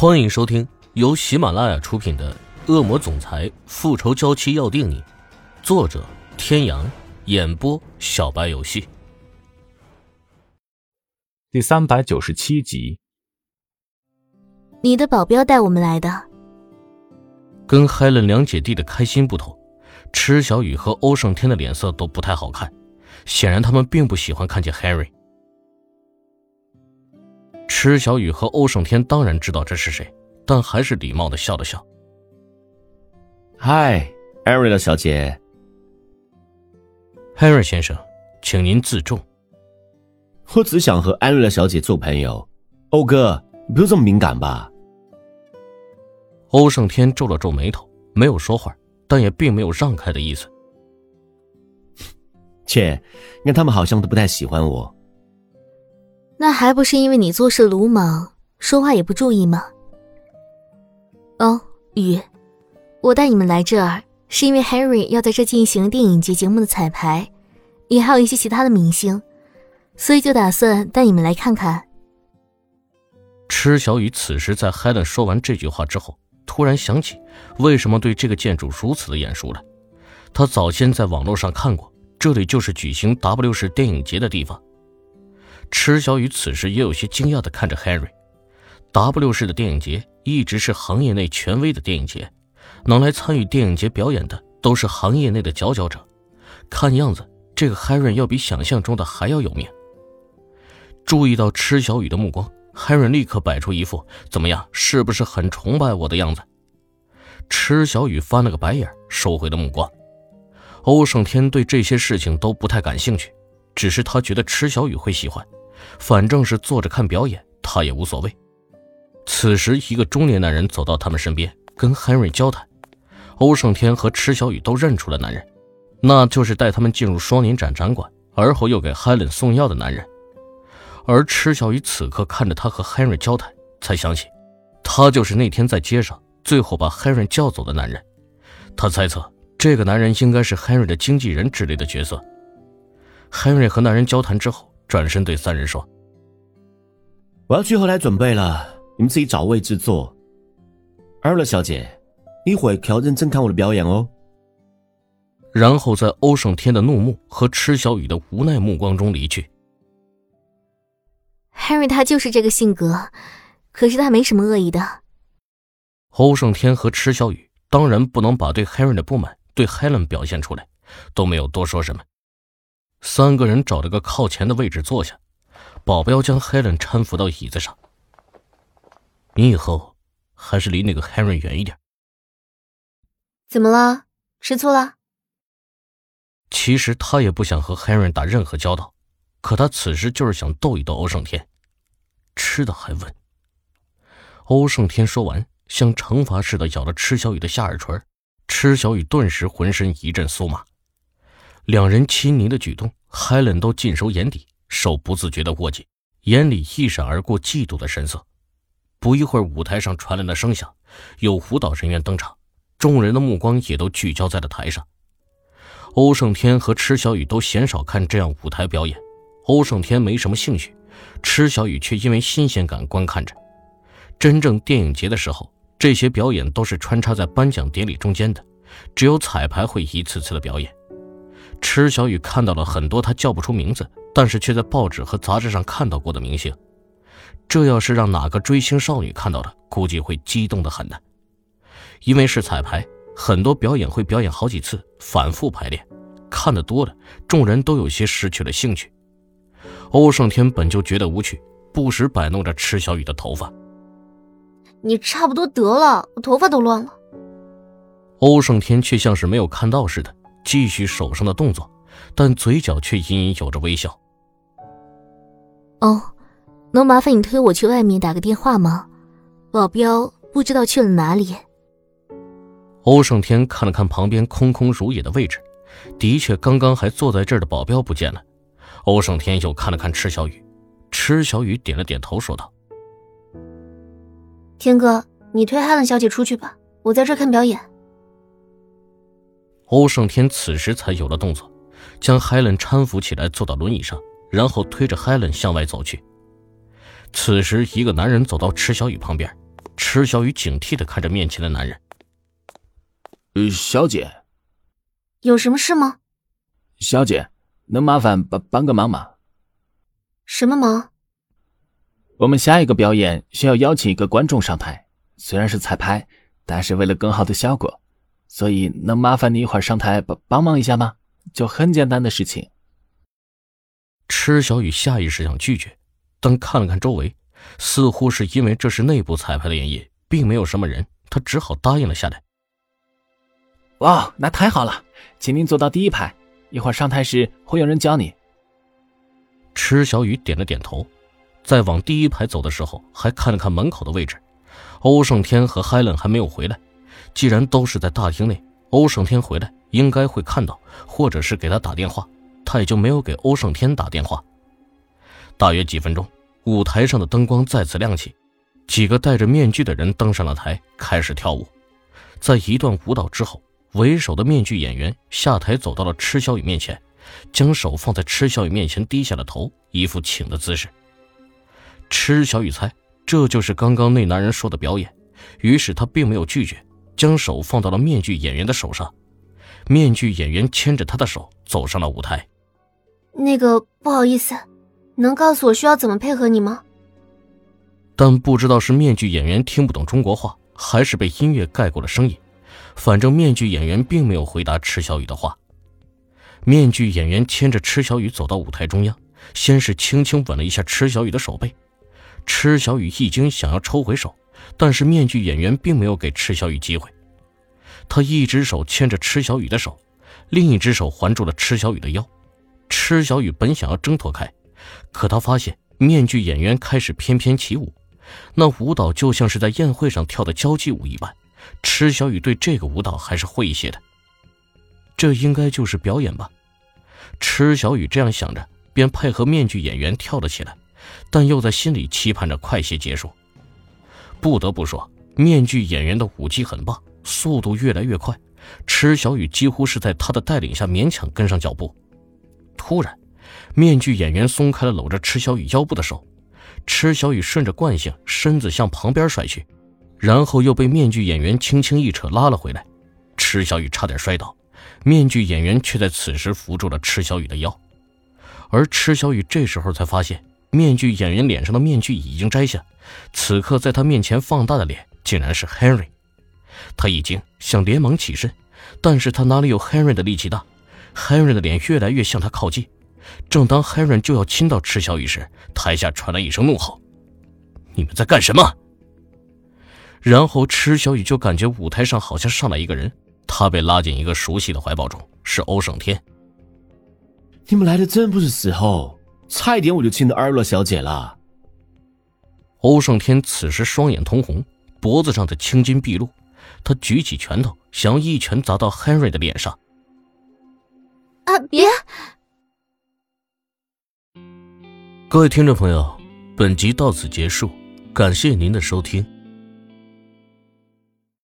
欢迎收听由喜马拉雅出品的《恶魔总裁复仇娇妻要定你》，作者：天阳，演播：小白游戏。第三百九十七集。你的保镖带我们来的。跟 Helen 两姐弟的开心不同，池小雨和欧胜天的脸色都不太好看，显然他们并不喜欢看见 Harry。池小雨和欧胜天当然知道这是谁，但还是礼貌的笑了笑。嗨，艾瑞拉小姐。Harry 先生，请您自重。我只想和艾瑞拉小姐做朋友。欧哥，你不用这么敏感吧？欧胜天皱了皱眉头，没有说话，但也并没有让开的意思。切，你看他们好像都不太喜欢我。那还不是因为你做事鲁莽，说话也不注意吗？哦，雨，我带你们来这儿是因为 Harry 要在这进行电影节节目的彩排，也还有一些其他的明星，所以就打算带你们来看看。池小雨此时在 Helen 说完这句话之后，突然想起为什么对这个建筑如此的眼熟了。他早先在网络上看过，这里就是举行 W 市电影节的地方。池小雨此时也有些惊讶地看着 Harry。W 市的电影节一直是行业内权威的电影节，能来参与电影节表演的都是行业内的佼佼者。看样子，这个 Harry 要比想象中的还要有名。注意到池小雨的目光，Harry 立刻摆出一副“怎么样，是不是很崇拜我的样子？”池小雨翻了个白眼，收回了目光。欧胜天对这些事情都不太感兴趣，只是他觉得池小雨会喜欢。反正是坐着看表演，他也无所谓。此时，一个中年男人走到他们身边，跟 Henry 交谈。欧胜天和池小雨都认出了男人，那就是带他们进入双年展展馆，而后又给 Helen 送药的男人。而池小雨此刻看着他和 Henry 交谈，才想起，他就是那天在街上最后把 Henry 叫走的男人。他猜测，这个男人应该是 Henry 的经纪人之类的角色。Henry 和男人交谈之后。转身对三人说：“我要去后台准备了，你们自己找位置坐。”艾乐小姐，一会可要认真看我的表演哦。然后在欧胜天的怒目和池小雨的无奈目光中离去。Harry 他就是这个性格，可是他没什么恶意的。欧胜天和池小雨当然不能把对 Harry 的不满对 Helen 表现出来，都没有多说什么。三个人找了个靠前的位置坐下，保镖将 Helen 搀扶到椅子上。你以后还是离那个 Henry 远一点。怎么了？吃醋了？其实他也不想和 Henry 打任何交道，可他此时就是想逗一逗欧胜天。吃的还问。欧胜天说完，像惩罚似的咬了池小雨的下耳垂，池小雨顿时浑身一阵酥麻。两人亲昵的举动，Helen 都尽收眼底，手不自觉地握紧，眼里一闪而过嫉妒的神色。不一会儿，舞台上传来了声响，有舞蹈人员登场，众人的目光也都聚焦在了台上。欧胜天和池小雨都鲜少看这样舞台表演，欧胜天没什么兴趣，池小雨却因为新鲜感观看着。真正电影节的时候，这些表演都是穿插在颁奖典礼中间的，只有彩排会一次次的表演。池小雨看到了很多他叫不出名字，但是却在报纸和杂志上看到过的明星。这要是让哪个追星少女看到了，估计会激动的很呢。因为是彩排，很多表演会表演好几次，反复排练。看得多了，众人都有些失去了兴趣。欧胜天本就觉得无趣，不时摆弄着池小雨的头发。你差不多得了，我头发都乱了。欧胜天却像是没有看到似的。继续手上的动作，但嘴角却隐隐有着微笑。哦，能麻烦你推我去外面打个电话吗？保镖不知道去了哪里。欧胜天看了看旁边空空如也的位置，的确，刚刚还坐在这儿的保镖不见了。欧胜天又看了看池小雨，池小雨点了点头，说道：“天哥，你推汉兰小姐出去吧，我在这看表演。”欧胜天此时才有了动作，将 Helen 搀扶起来，坐到轮椅上，然后推着 Helen 向外走去。此时，一个男人走到池小雨旁边，池小雨警惕的看着面前的男人。呃，小姐，有什么事吗？小姐，能麻烦帮帮个忙吗？什么忙？我们下一个表演需要邀请一个观众上台，虽然是彩排，但是为了更好的效果，所以能麻烦你一会儿上台帮帮忙一下吗？就很简单的事情。池小雨下意识想拒绝，但看了看周围，似乎是因为这是内部彩排的原因，并没有什么人，他只好答应了下来。哇，那太好了，请您坐到第一排，一会儿上台时会有人教你。池小雨点了点头，在往第一排走的时候，还看了看门口的位置，欧胜天和海伦还没有回来。既然都是在大厅内，欧胜天回来应该会看到，或者是给他打电话。他也就没有给欧胜天打电话。大约几分钟，舞台上的灯光再次亮起，几个戴着面具的人登上了台，开始跳舞。在一段舞蹈之后，为首的面具演员下台，走到了池小雨面前，将手放在池小雨面前，低下了头，一副请的姿势。池小雨猜这就是刚刚那男人说的表演，于是他并没有拒绝，将手放到了面具演员的手上。面具演员牵着他的手走上了舞台。那个不好意思，能告诉我需要怎么配合你吗？但不知道是面具演员听不懂中国话，还是被音乐盖过了声音。反正面具演员并没有回答池小雨的话。面具演员牵着池小雨走到舞台中央，先是轻轻吻了一下池小雨的手背。池小雨一惊，想要抽回手，但是面具演员并没有给池小雨机会。他一只手牵着池小雨的手，另一只手环住了池小雨的腰。池小雨本想要挣脱开，可他发现面具演员开始翩翩起舞，那舞蹈就像是在宴会上跳的交际舞一般。池小雨对这个舞蹈还是会一些的，这应该就是表演吧。池小雨这样想着，便配合面具演员跳了起来，但又在心里期盼着快些结束。不得不说，面具演员的武技很棒，速度越来越快，池小雨几乎是在他的带领下勉强跟上脚步。突然，面具演员松开了搂着池小雨腰部的手，池小雨顺着惯性身子向旁边甩去，然后又被面具演员轻轻一扯拉了回来。池小雨差点摔倒，面具演员却在此时扶住了池小雨的腰。而池小雨这时候才发现，面具演员脸上的面具已经摘下，此刻在他面前放大的脸竟然是 Henry。他一惊，想连忙起身，但是他哪里有 Henry 的力气大？Henry 的脸越来越向他靠近，正当 Henry 就要亲到池小雨时，台下传来一声怒吼：“你们在干什么？”然后池小雨就感觉舞台上好像上来一个人，他被拉进一个熟悉的怀抱中，是欧胜天。你们来的真不是时候，差一点我就亲到安乐小姐了。欧胜天此时双眼通红，脖子上的青筋毕露，他举起拳头，想要一拳砸到 Henry 的脸上。啊！别！各位听众朋友，本集到此结束，感谢您的收听。